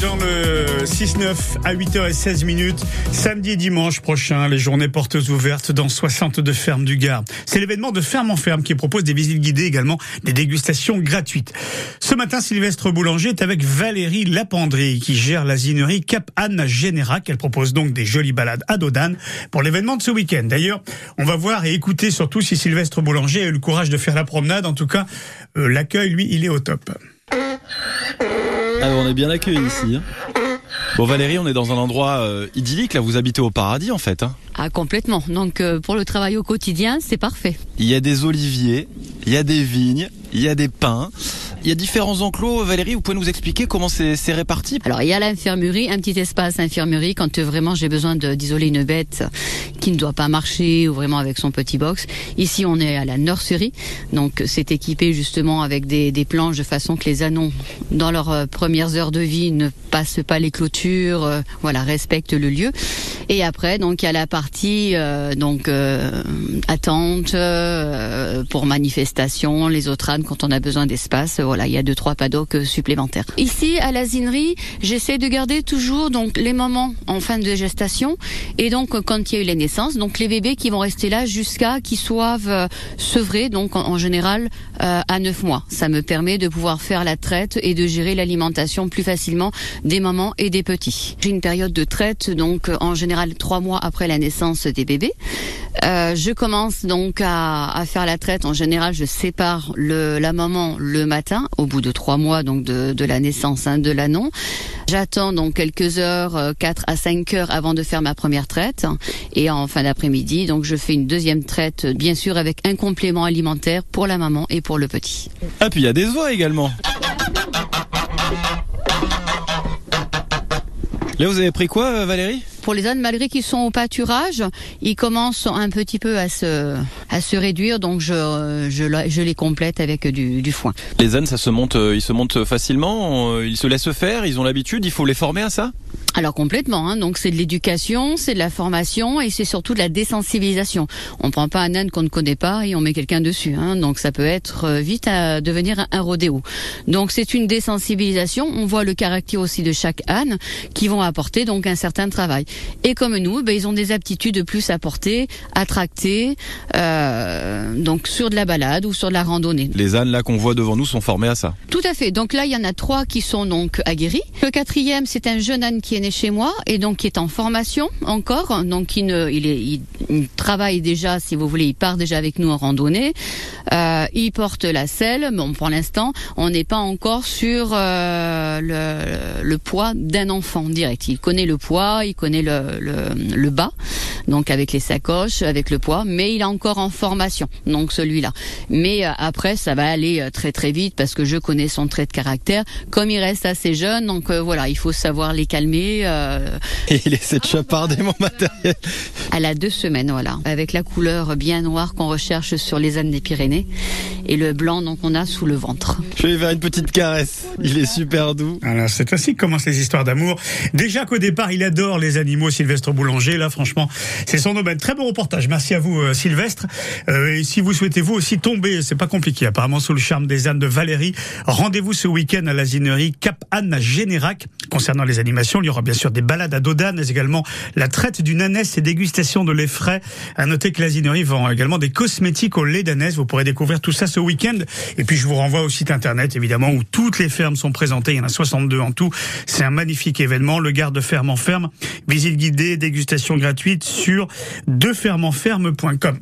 dans le 6-9 à 8h16 minutes, samedi et dimanche prochain, les journées portes ouvertes dans 62 fermes du Gard. C'est l'événement de ferme en ferme qui propose des visites guidées, également des dégustations gratuites. Ce matin, Sylvestre Boulanger est avec Valérie Lapendry qui gère l'asinerie Cap Anne Générac. Elle propose donc des jolies balades à Dodane pour l'événement de ce week-end. D'ailleurs, on va voir et écouter surtout si Sylvestre Boulanger a eu le courage de faire la promenade. En tout cas, euh, l'accueil, lui, il est au top. Ah, on est bien accueillis ici. Hein. Bon Valérie, on est dans un endroit euh, idyllique, là vous habitez au paradis en fait. Hein. Ah complètement, donc euh, pour le travail au quotidien c'est parfait. Il y a des oliviers, il y a des vignes, il y a des pins. Il y a différents enclos. Valérie, vous pouvez nous expliquer comment c'est réparti? Alors, il y a l'infirmerie, un petit espace infirmerie quand euh, vraiment j'ai besoin d'isoler une bête qui ne doit pas marcher ou vraiment avec son petit box. Ici, on est à la nurserie. Donc, c'est équipé justement avec des, des, planches de façon que les anons, dans leurs euh, premières heures de vie, ne passent pas les clôtures, euh, voilà, respectent le lieu. Et après, donc, il y a la partie donc attente pour manifestation, les autres ânes quand on a besoin d'espace voilà, il y a deux trois paddocks euh, supplémentaires. Ici à l'asinerie, j'essaie de garder toujours donc les moments en fin de gestation et donc euh, quand il y a eu les naissances, donc les bébés qui vont rester là jusqu'à qu'ils soient euh, sevrés, donc en, général à neuf mois. Ça me permet de pouvoir faire la traite et de gérer l'alimentation plus facilement des mamans et des petits. J'ai une période de traite donc en général trois mois après la naissance des bébés. Euh, je commence donc à, à, faire la traite. En général, je sépare le, la maman le matin, au bout de trois mois donc de, de la naissance hein, de l'anon. J'attends donc quelques heures, 4 euh, à 5 heures avant de faire ma première traite. Et en fin d'après-midi, donc je fais une deuxième traite, bien sûr avec un complément alimentaire pour la maman et pour le petit. Ah puis il y a des oies également. Là, vous avez pris quoi, euh, Valérie? Pour les ânes, malgré qu'ils sont au pâturage, ils commencent un petit peu à se, réduire, donc je, les complète avec du, du, foin. Les ânes, ça se monte, euh, ils se montent facilement, euh, ils se laissent faire, ils ont l'habitude, il faut les former à ça? Alors complètement, hein. donc c'est de l'éducation, c'est de la formation et c'est surtout de la désensibilisation. On prend pas un âne qu'on ne connaît pas et on met quelqu'un dessus, hein. donc ça peut être euh, vite à devenir un rodéo. Donc c'est une désensibilisation. On voit le caractère aussi de chaque âne qui vont apporter donc un certain travail. Et comme nous, ben, ils ont des aptitudes plus à porter, à tracter, euh, donc sur de la balade ou sur de la randonnée. Les ânes là qu'on voit devant nous sont formés à ça. Tout à fait. Donc là il y en a trois qui sont donc aguerris. Le quatrième c'est un jeune âne qui est né chez moi et donc qui est en formation encore. Donc il, ne, il, est, il, travaille déjà, si vous voulez, il part déjà avec nous en randonnée. Euh, il porte la selle. Bon, pour l'instant, on n'est pas encore sur euh, le, poids d'un enfant direct. Il connaît le poids, il connaît le, bas donc avec les sacoches, avec le poids, mais il est encore en formation, donc celui-là. Mais euh, après, ça va aller très très vite parce que je connais son trait de caractère. Comme il reste assez jeune, donc voilà, il faut savoir les calmer. Et il essaie de chaparder mon matériel. Elle a deux semaines, voilà, avec la couleur bien noire qu'on recherche sur les ânes des Pyrénées et le blanc donc on a sous le ventre. Je vais faire une petite caresse. Il est super doux. Alors c'est ainsi que commencent les histoires d'amour. Déjà qu'au départ il adore les animaux, Sylvestre Boulanger. Là franchement c'est son domaine. Très bon reportage. Merci à vous, euh, Sylvestre. Euh, et si vous souhaitez vous aussi tomber, c'est pas compliqué. Apparemment sous le charme des ânes de Valérie, rendez-vous ce week-end à l'asinerie Cap Anne à Générac. Concernant les animations, il y aura bien sûr des balades à Dodane, mais également la traite d'une ânesse et dégustation de lait frais. À noter que l'asinerie vend également des cosmétiques au lait d'ânesse. Vous pourrez découvrir tout ça ce week-end. Et puis je vous renvoie au site internet, évidemment, où toutes les fermes sont présentées. Il y en a 62 en tout. C'est un magnifique événement. Le garde ferme en ferme. Visite guidée, dégustation gratuite sur defermenferme.com.